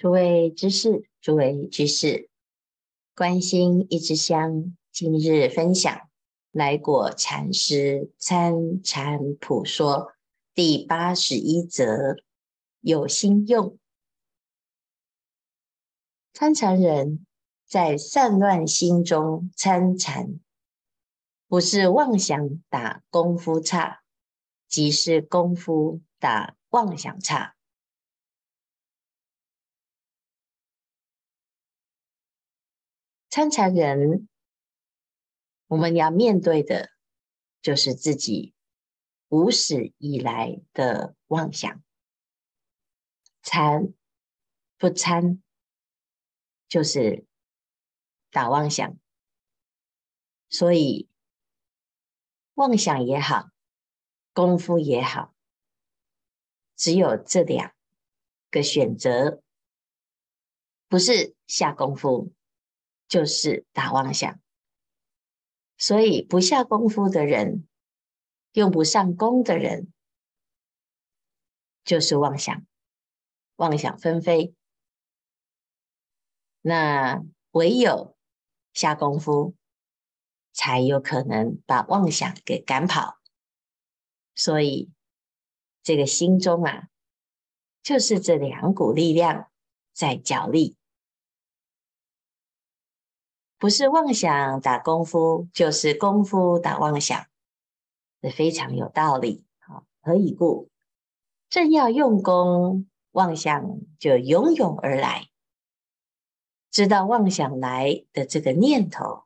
诸位知识，诸位居士，关心一枝香，今日分享来果禅师参禅普说第八十一则：有心用。参禅人在散乱心中参禅，不是妄想打功夫差，即是功夫打妄想差。参禅人，我们要面对的，就是自己无始以来的妄想。参不参，就是打妄想。所以，妄想也好，功夫也好，只有这两个选择，不是下功夫。就是打妄想，所以不下功夫的人，用不上功的人，就是妄想，妄想纷飞。那唯有下功夫，才有可能把妄想给赶跑。所以这个心中啊，就是这两股力量在角力。不是妄想打功夫，就是功夫打妄想，这非常有道理。好，何以故？正要用功，妄想就涌涌而来。知道妄想来的这个念头，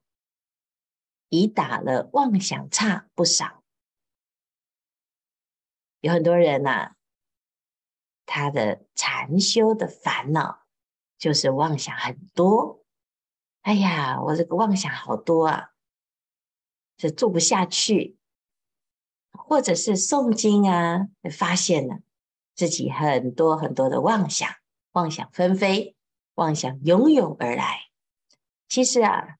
已打了妄想差不少。有很多人呐、啊，他的禅修的烦恼就是妄想很多。哎呀，我这个妄想好多啊，这做不下去，或者是诵经啊，发现了自己很多很多的妄想，妄想纷飞，妄想涌涌而来。其实啊，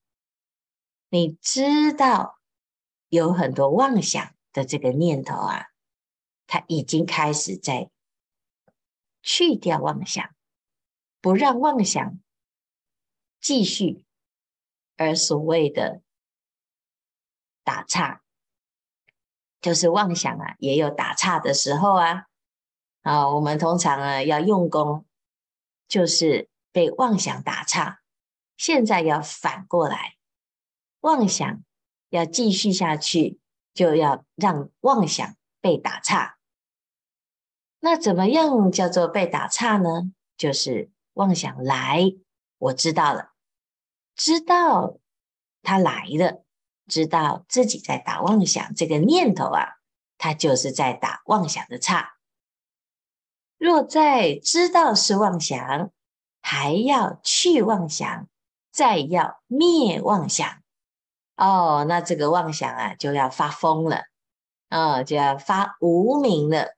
你知道有很多妄想的这个念头啊，它已经开始在去掉妄想，不让妄想继续。而所谓的打岔，就是妄想啊，也有打岔的时候啊。啊，我们通常啊要用功，就是被妄想打岔。现在要反过来，妄想要继续下去，就要让妄想被打岔。那怎么样叫做被打岔呢？就是妄想来，我知道了。知道他来了，知道自己在打妄想，这个念头啊，他就是在打妄想的岔。若在知道是妄想，还要去妄想，再要灭妄想，哦，那这个妄想啊就要发疯了，啊、哦，就要发无明了，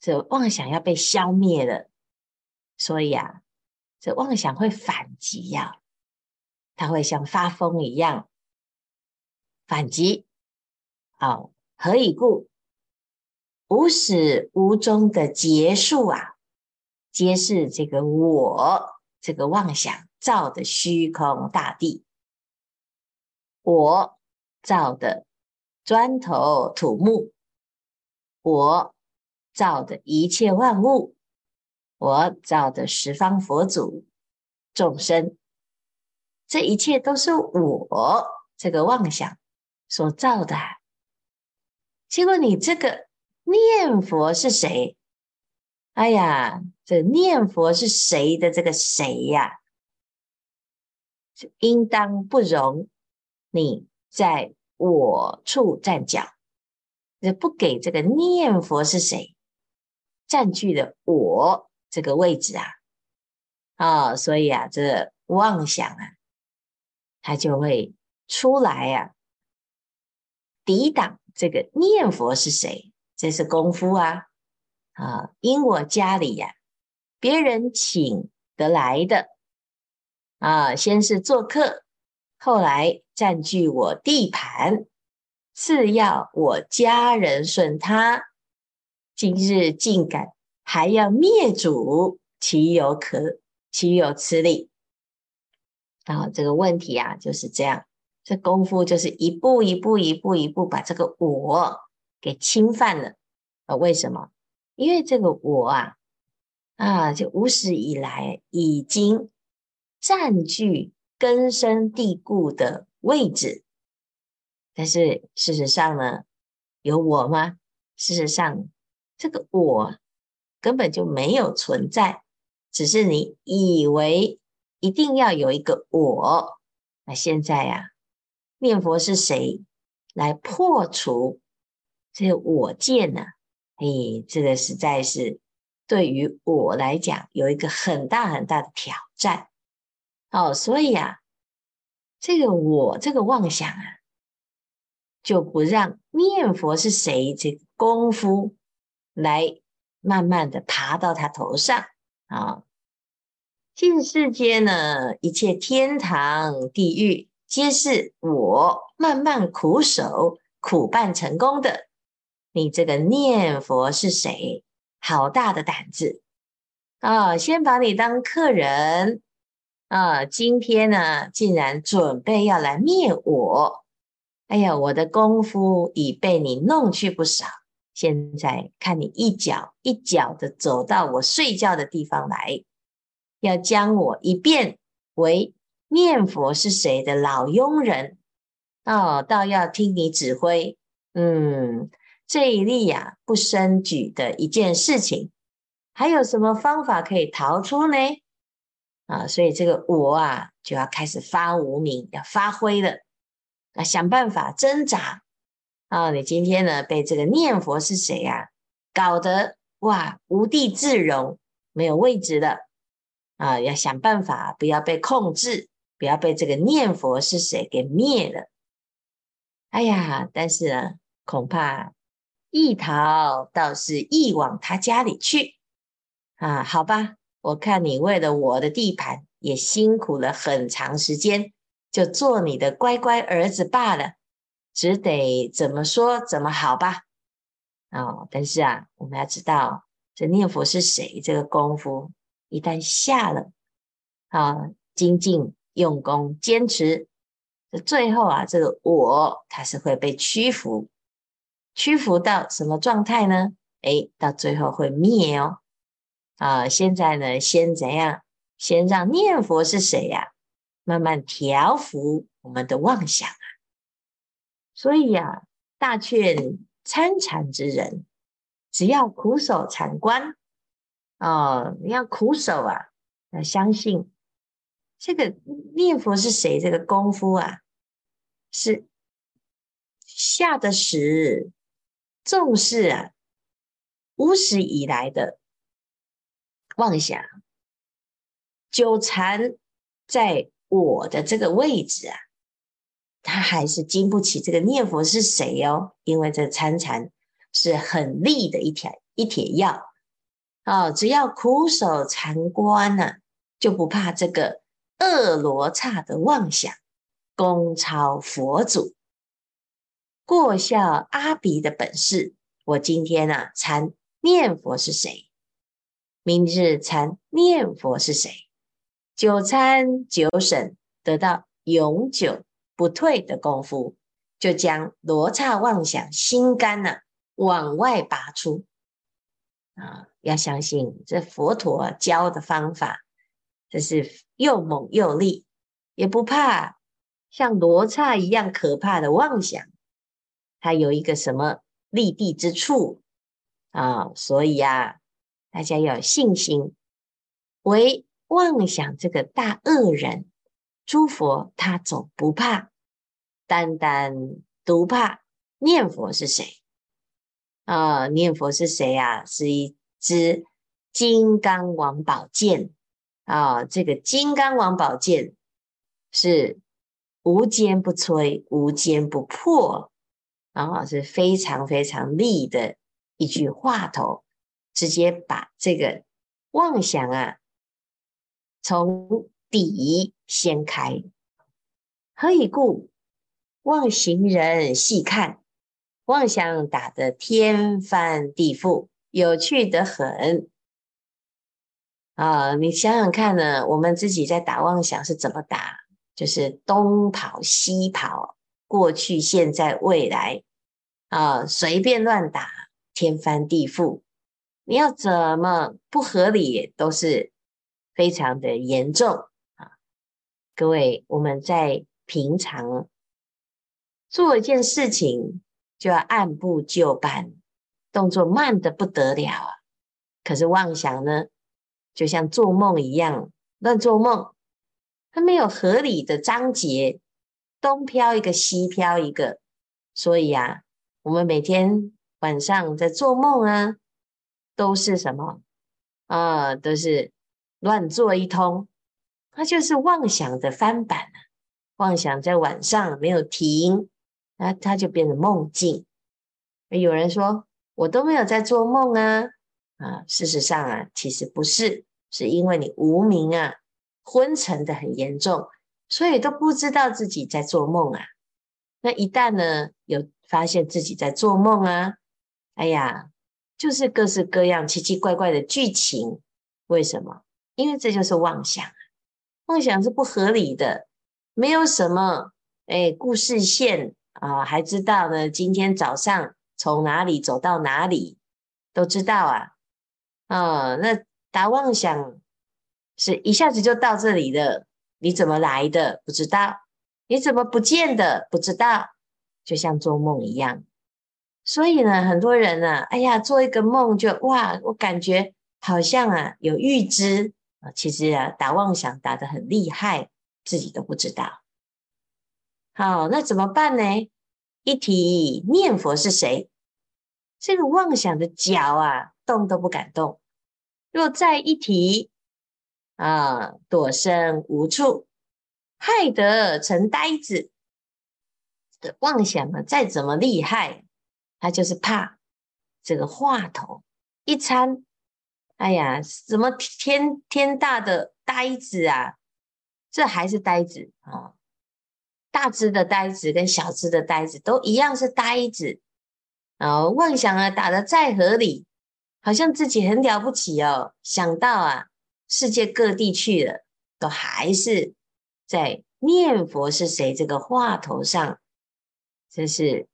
这妄想要被消灭了。所以啊，这妄想会反击呀、啊。他会像发疯一样反击，好，何以故？无始无终的结束啊，皆是这个我这个妄想造的虚空大地，我造的砖头土木，我造的一切万物，我造的十方佛祖众生。这一切都是我这个妄想所造的。结果你这个念佛是谁？哎呀，这念佛是谁的这个谁呀？应当不容你在我处站脚，这不给这个念佛是谁占据了我这个位置啊！啊、哦，所以啊，这妄想啊。他就会出来呀、啊，抵挡这个念佛是谁？这是功夫啊！啊，因我家里呀、别人请得来的啊，先是做客，后来占据我地盘，次要我家人顺他，今日竟敢还要灭主，岂有可岂有此理？啊，这个问题啊就是这样，这功夫就是一步一步、一步一步把这个我给侵犯了。啊，为什么？因为这个我啊，啊，就无始以来已经占据根深蒂固的位置。但是事实上呢，有我吗？事实上，这个我根本就没有存在，只是你以为一定要有一个我。那现在呀、啊，念佛是谁来破除这个我见呢？哎，这个实在是对于我来讲有一个很大很大的挑战。哦，所以啊，这个我这个妄想啊。就不让念佛是谁这个功夫来慢慢的爬到他头上啊！尽世间呢，一切天堂地狱，皆是我慢慢苦守苦办成功的。你这个念佛是谁？好大的胆子啊！先把你当客人啊！今天呢，竟然准备要来灭我。哎呀，我的功夫已被你弄去不少，现在看你一脚一脚的走到我睡觉的地方来，要将我一变为念佛是谁的老佣人哦，倒要听你指挥。嗯，这一例呀，不生举的一件事情，还有什么方法可以逃出呢？啊，所以这个我啊，就要开始发无明，要发挥了。啊，想办法挣扎啊！你今天呢，被这个念佛是谁呀、啊？搞得哇，无地自容，没有位置了啊！要想办法，不要被控制，不要被这个念佛是谁给灭了。哎呀，但是呢，恐怕一逃倒是一往他家里去啊！好吧，我看你为了我的地盘，也辛苦了很长时间。就做你的乖乖儿子罢了，只得怎么说怎么好吧。哦，但是啊，我们要知道这念佛是谁，这个功夫一旦下了，啊，精进用功坚持，这最后啊，这个我它是会被屈服，屈服到什么状态呢？诶，到最后会灭哦。啊，现在呢，先怎样？先让念佛是谁呀？慢慢调伏我们的妄想啊，所以呀，大劝参禅之人，只要苦守禅关哦，你要苦守啊，要相信这个念佛是谁？这个功夫啊，是下的实，重视啊，无始以来的妄想，纠缠在。我的这个位置啊，他还是经不起这个念佛是谁哦？因为这参禅是很利的一条一帖药哦，只要苦守禅关呢、就不怕这个恶罗刹的妄想功超佛祖，过效阿鼻的本事。我今天呢、啊，参念佛是谁？明日禅念佛是谁？九参九审，得到永久不退的功夫，就将罗刹妄想心肝呢、往外拔出啊！要相信这佛陀教的方法，这是又猛又利，也不怕像罗刹一样可怕的妄想。它有一个什么立地之处啊？所以啊，大家要有信心，为。妄想这个大恶人，诸佛他总不怕，单单独怕念佛是谁？啊、念佛是谁呀、啊？是一之金刚王宝剑啊！这个金刚王宝剑是无坚不摧、无坚不破啊，是非常非常利的一句话头，直接把这个妄想啊。从底掀开，何以故？妄行人细看，妄想打得天翻地覆，有趣得很。啊，你想想看呢，我们自己在打妄想是怎么打？就是东跑西跑，过去、现在、未来，啊，随便乱打，天翻地覆。你要怎么不合理，都是非常的严重啊！各位，我们在平常做一件事情，就要按部就班，动作慢得不得了啊！可是妄想呢，就像做梦一样，乱做梦。它没有合理的章节，东飘一个西飘一个，所以啊，我们每天晚上在做梦啊，都是什么啊？都是乱做一通，它就是妄想的翻版啊。妄想在晚上没有停，那它就变成梦境。有人说我都没有在做梦啊，啊，事实上啊，其实不是，是因为你无明啊。昏沉的很严重，所以都不知道自己在做梦啊。那一旦呢，有发现自己在做梦啊，哎呀，就是各式各样奇奇怪怪的剧情。为什么？因为这就是妄想啊，妄想是不合理的，没有什么哎故事线啊，还知道呢，今天早上从哪里走到哪里都知道啊。啊，那打妄想。是一下子就到这里的，你怎么来的？不知道，你怎么不见的？不知道，就像做梦一样。所以呢，很多人呢，哎呀，做一个梦就哇，我感觉好像啊有预知啊，其实啊打妄想打得很厉害，自己都不知道。好，那怎么办呢？一提念佛是谁，这个妄想的脚啊动都不敢动。若再一提。啊，躲身无处，害得成呆子。的妄想啊，再怎么厉害，他就是怕这个话头一参。哎呀，什么天天大的呆子啊？这还是呆子啊！大只的呆子跟小只的呆子都一样是呆子。啊，妄想啊，打得再合理，好像自己很了不起哦。想到啊。世界各地去了，都还是在念佛是谁这个话头上，真是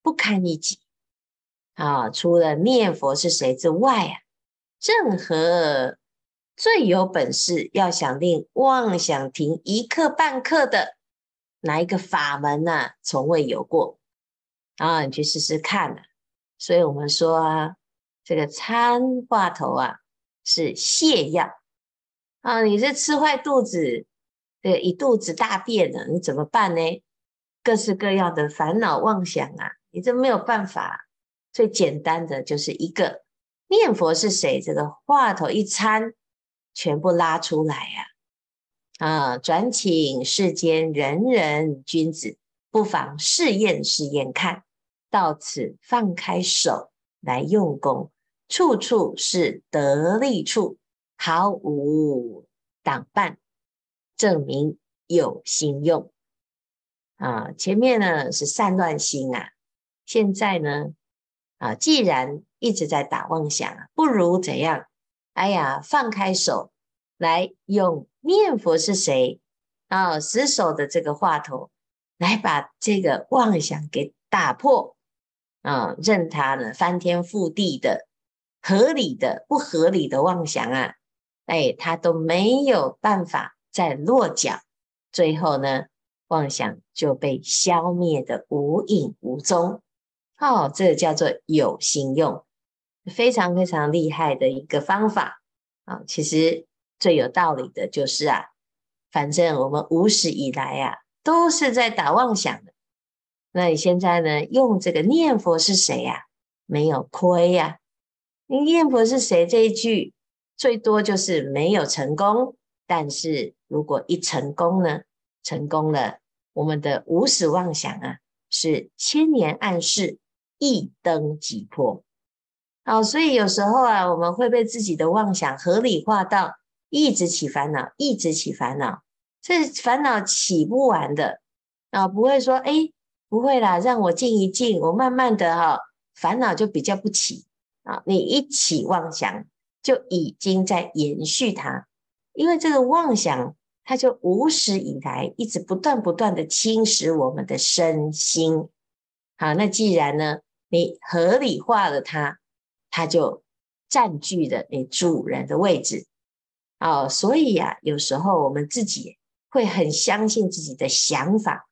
不堪一击啊！除了念佛是谁之外啊，任何最有本事要想令妄想停一刻半刻的哪一个法门呢、啊？从未有过啊！你去试试看啊！所以我们说啊，这个参话头啊是泻药。啊，你是吃坏肚子，对，一肚子大便了，你怎么办呢？各式各样的烦恼妄想啊，你这没有办法。最简单的就是一个念佛是谁，这个话头一参，全部拉出来呀、啊。啊，转请世间人人君子，不妨试验试验看，到此放开手来用功，处处是得力处。毫无挡绊，证明有心用啊！前面呢是散乱心啊，现在呢啊，既然一直在打妄想啊，不如怎样？哎呀，放开手来用念佛是谁啊？死守的这个话头，来把这个妄想给打破啊！任他呢翻天覆地的合理的不合理的妄想啊！哎，他都没有办法再落脚，最后呢，妄想就被消灭得无影无踪。哦，这个叫做有心用，非常非常厉害的一个方法啊、其实最有道理的就是啊，反正我们无始以来啊，都是在打妄想的。那你现在呢，用这个念佛是谁呀、啊？没有亏呀、你念佛是谁这一句？最多就是没有成功，但是如果一成功呢？成功了，我们的无始妄想啊，是千年暗室，一灯即破。好，所以有时候啊，我们会被自己的妄想合理化到一直起烦恼，一直起烦恼，这烦恼起不完的啊，不会说哎，不会啦，让我静一静，我慢慢的哈、烦恼就比较不起啊。你一起妄想。就已经在延续它，因为这个妄想，它就无始以来一直不断不断的侵蚀我们的身心。好，那既然呢，你合理化了它，它就占据了你主人的位置。哦，所以呀、有时候我们自己会很相信自己的想法。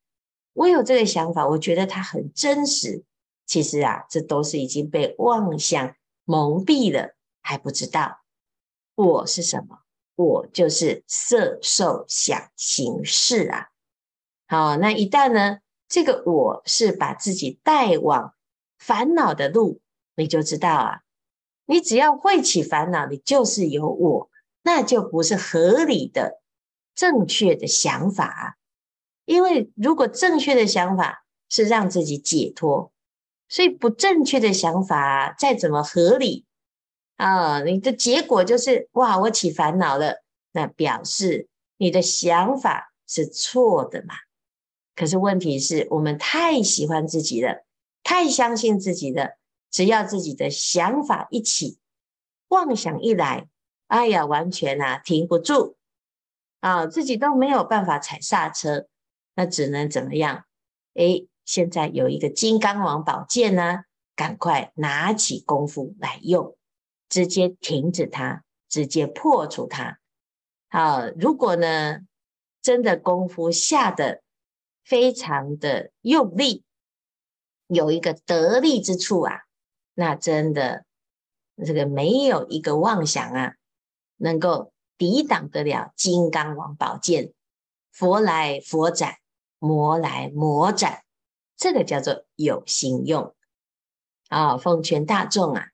我有这个想法，我觉得它很真实。其实啊，这都是已经被妄想蒙蔽了，还不知道我是什么。我就是色受想行识啊。好，那一旦呢，这个我是把自己带往烦恼的路，你就知道啊，你只要会起烦恼，你就是有我，那就不是合理的、正确的想法。因为如果正确的想法是让自己解脱。所以不正确的想法再怎么合理啊，你的结果就是哇，我起烦恼了，那表示你的想法是错的嘛。可是问题是我们太喜欢自己了，太相信自己了，只要自己的想法一起，妄想一来，哎呀，完全啊停不住啊，自己都没有办法踩刹车，那只能怎么样？诶现在有一个金刚王宝剑呢，赶快拿起功夫来用，直接停止它，直接破除它。好，如果呢，真的功夫下得非常的用力，有一个得力之处啊，那真的这个没有一个妄想啊，能够抵挡得了金刚王宝剑。佛来佛斩，魔来魔斩。这个叫做有心用啊！奉劝大众啊，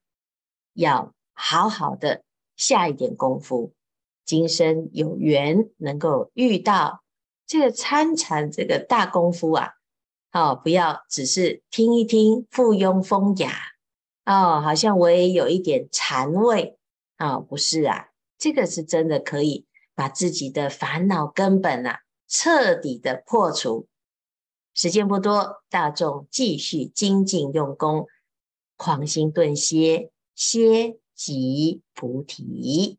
要好好的下一点功夫，今生有缘能够遇到这个参禅这个大功夫啊！哦，不要只是听一听，附庸风雅哦，好像我也有一点禅味啊，不是啊，这个是真的可以把自己的烦恼根本啊彻底的破除。时间不多，大众继续精进用功，狂心顿歇，歇即菩提。